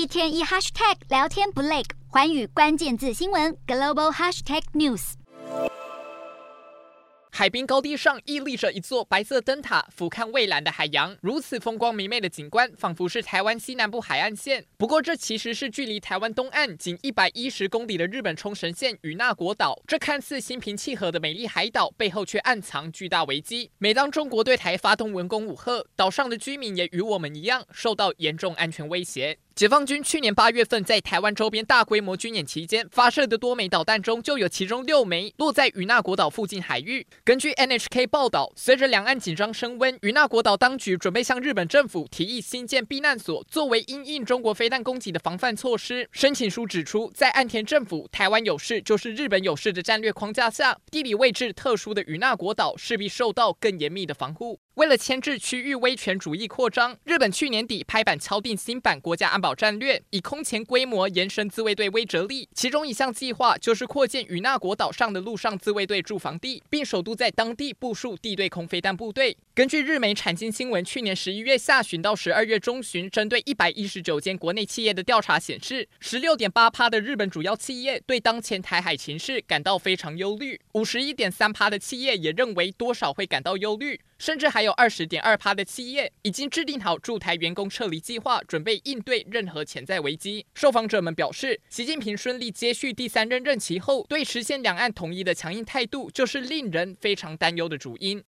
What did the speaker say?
一天一 hashtag 聊天不累，环宇关键字新闻 global hashtag news。海滨高地上屹立着一座白色灯塔，俯瞰蔚蓝的海洋，如此风光明媚的景观，仿佛是台湾西南部海岸线。不过，这其实是距离台湾东岸仅一百一十公里的日本冲绳县与那国岛。这看似心平气和的美丽海岛，背后却暗藏巨大危机。每当中国对台发动文攻武吓，岛上的居民也与我们一样，受到严重安全威胁。解放军去年八月份在台湾周边大规模军演期间发射的多枚导弹中，就有其中六枚落在与那国岛附近海域。根据 NHK 报道，随着两岸紧张升温，与那国岛当局准备向日本政府提议新建避难所，作为因应中国飞弹攻击的防范措施。申请书指出，在岸田政府“台湾有事就是日本有事”的战略框架下，地理位置特殊的与那国岛势必受到更严密的防护。为了牵制区域威权主义扩张，日本去年底拍板敲定新版国家安保战略，以空前规模延伸自卫队威慑力。其中一项计划就是扩建与那国岛上的陆上自卫队驻防地，并首度在当地部署地对空飞弹部队。根据日媒产经新闻去年十一月下旬到十二月中旬，针对一百一十九间国内企业的调查显示，十六点八趴的日本主要企业对当前台海情势感到非常忧虑，五十一点三趴的企业也认为多少会感到忧虑。甚至还有二十点二趴的企业已经制定好驻台员工撤离计划，准备应对任何潜在危机。受访者们表示，习近平顺利接续第三任任期后，对实现两岸统一的强硬态度，就是令人非常担忧的主因。